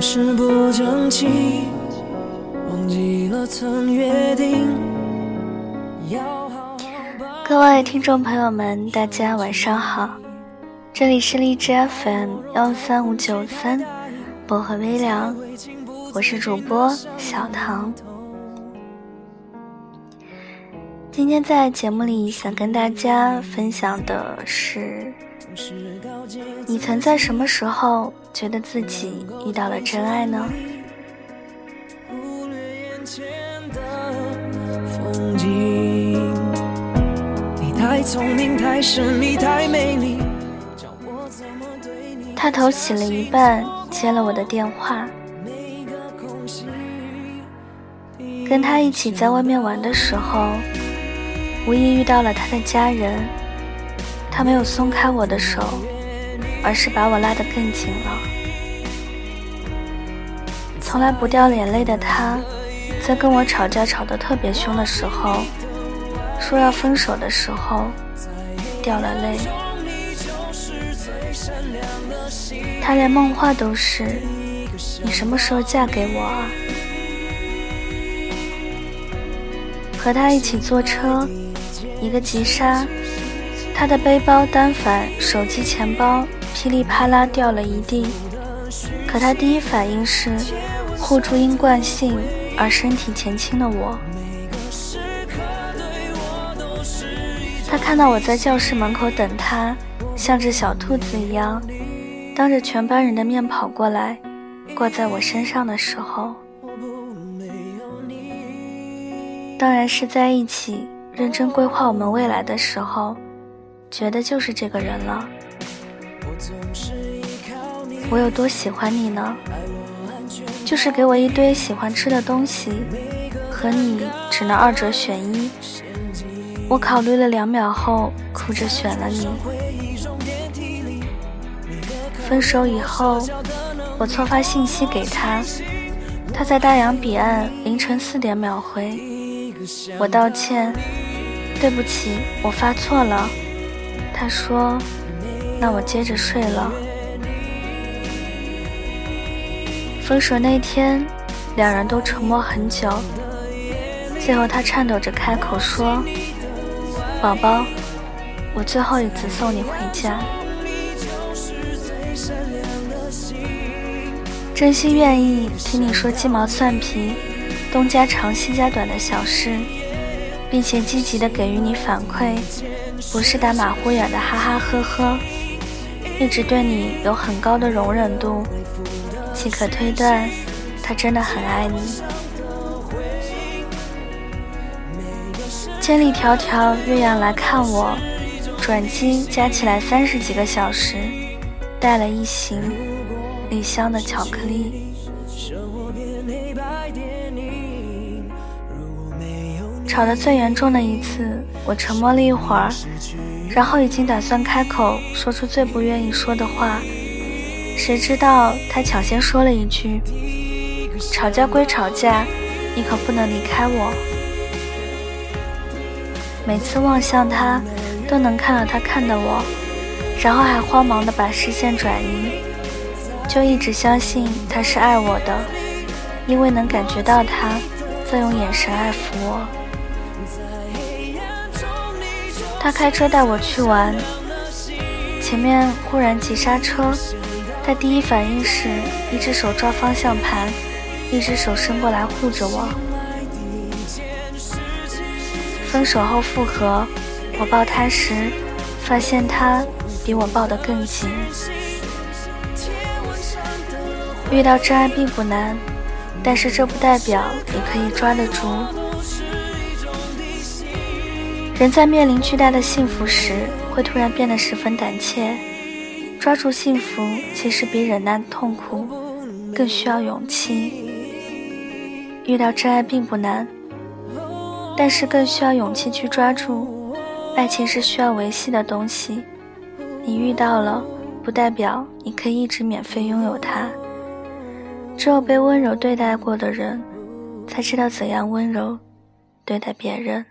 是不争气，忘记了曾约定。各位听众朋友们，大家晚上好，这里是荔枝 FM 幺三五九三，薄荷微凉，我是主播小唐。今天在节目里想跟大家分享的是，你曾在什么时候觉得自己遇到了真爱呢？他头洗了一半，接了我的电话。跟他一起在外面玩的时候。无意遇到了他的家人，他没有松开我的手，而是把我拉得更紧了。从来不掉眼泪的他，在跟我吵架吵得特别凶的时候，说要分手的时候，掉了泪。他连梦话都是：“你什么时候嫁给我啊？”和他一起坐车。一个急刹，他的背包、单反、手机、钱包噼里啪啦掉了一地。可他第一反应是护住因惯性而身体前倾的我。他看到我在教室门口等他，像只小兔子一样，当着全班人的面跑过来，挂在我身上的时候，当然是在一起。认真规划我们未来的时候，觉得就是这个人了。我有多喜欢你呢？就是给我一堆喜欢吃的东西，和你只能二者选一。我考虑了两秒后，哭着选了你。分手以后，我错发信息给他，他在大洋彼岸凌晨四点秒回，我道歉。对不起，我发错了。他说：“那我接着睡了。”分手那天，两人都沉默很久。最后，他颤抖着开口说：“宝宝，我最后一次送你回家。”真心愿意听你说鸡毛蒜皮、东家长西家短的小事。并且积极的给予你反馈，不是打马虎眼的哈哈呵呵，一直对你有很高的容忍度，即可推断，他真的很爱你。千里迢迢岳阳来看我，转机加起来三十几个小时，带了一行李香的巧克力。吵得最严重的一次，我沉默了一会儿，然后已经打算开口说出最不愿意说的话，谁知道他抢先说了一句：“吵架归吵架，你可不能离开我。”每次望向他，都能看到他看的我，然后还慌忙的把视线转移，就一直相信他是爱我的，因为能感觉到他在用眼神爱抚我。他开车带我去玩，前面忽然急刹车，他第一反应是一只手抓方向盘，一只手伸过来护着我。分手后复合，我抱他时，发现他比我抱得更紧。遇到真爱并不难，但是这不代表你可以抓得住。人在面临巨大的幸福时，会突然变得十分胆怯。抓住幸福，其实比忍耐痛苦更需要勇气。遇到真爱并不难，但是更需要勇气去抓住。爱情是需要维系的东西，你遇到了，不代表你可以一直免费拥有它。只有被温柔对待过的人，才知道怎样温柔对待别人。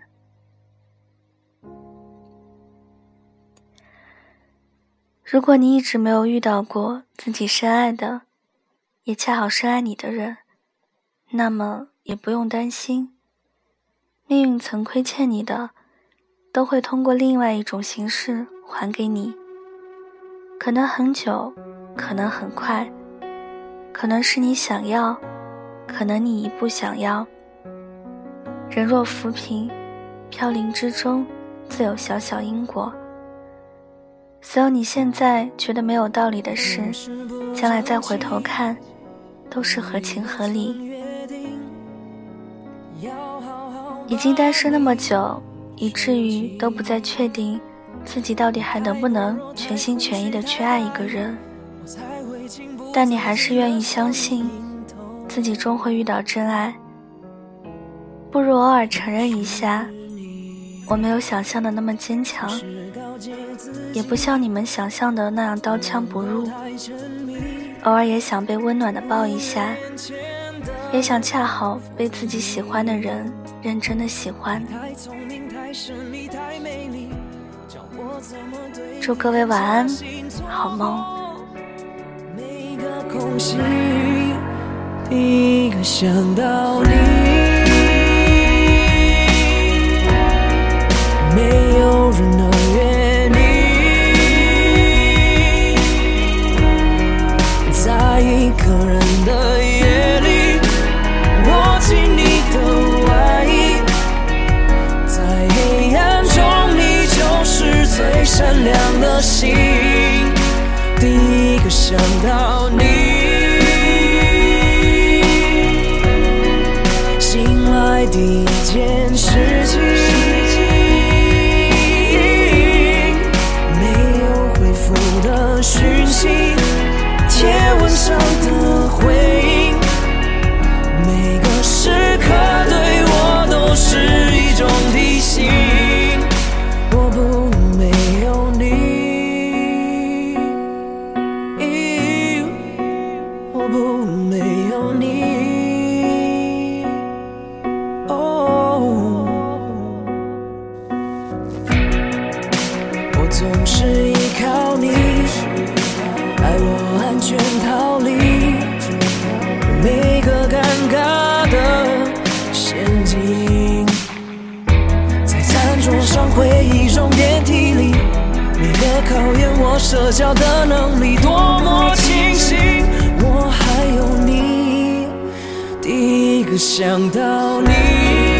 如果你一直没有遇到过自己深爱的，也恰好深爱你的人，那么也不用担心，命运曾亏欠你的，都会通过另外一种形式还给你。可能很久，可能很快，可能是你想要，可能你已不想要。人若浮萍，飘零之中自有小小因果。所有你现在觉得没有道理的事，将来再回头看，都是合情合理。已经单身那么久，以至于都不再确定自己到底还能不能全心全意的去爱一个人，但你还是愿意相信自己终会遇到真爱。不如偶尔承认一下。我没有想象的那么坚强，也不像你们想象的那样刀枪不入。偶尔也想被温暖的抱一下，也想恰好被自己喜欢的人认真的喜欢。祝各位晚安，好梦。第一个想到你。想到你，醒来第一件事。爱我安全逃离每个尴尬的陷阱，在餐桌上、回忆中、电梯里，你的考验，我社交的能力，多么清醒。我还有你，第一个想到你。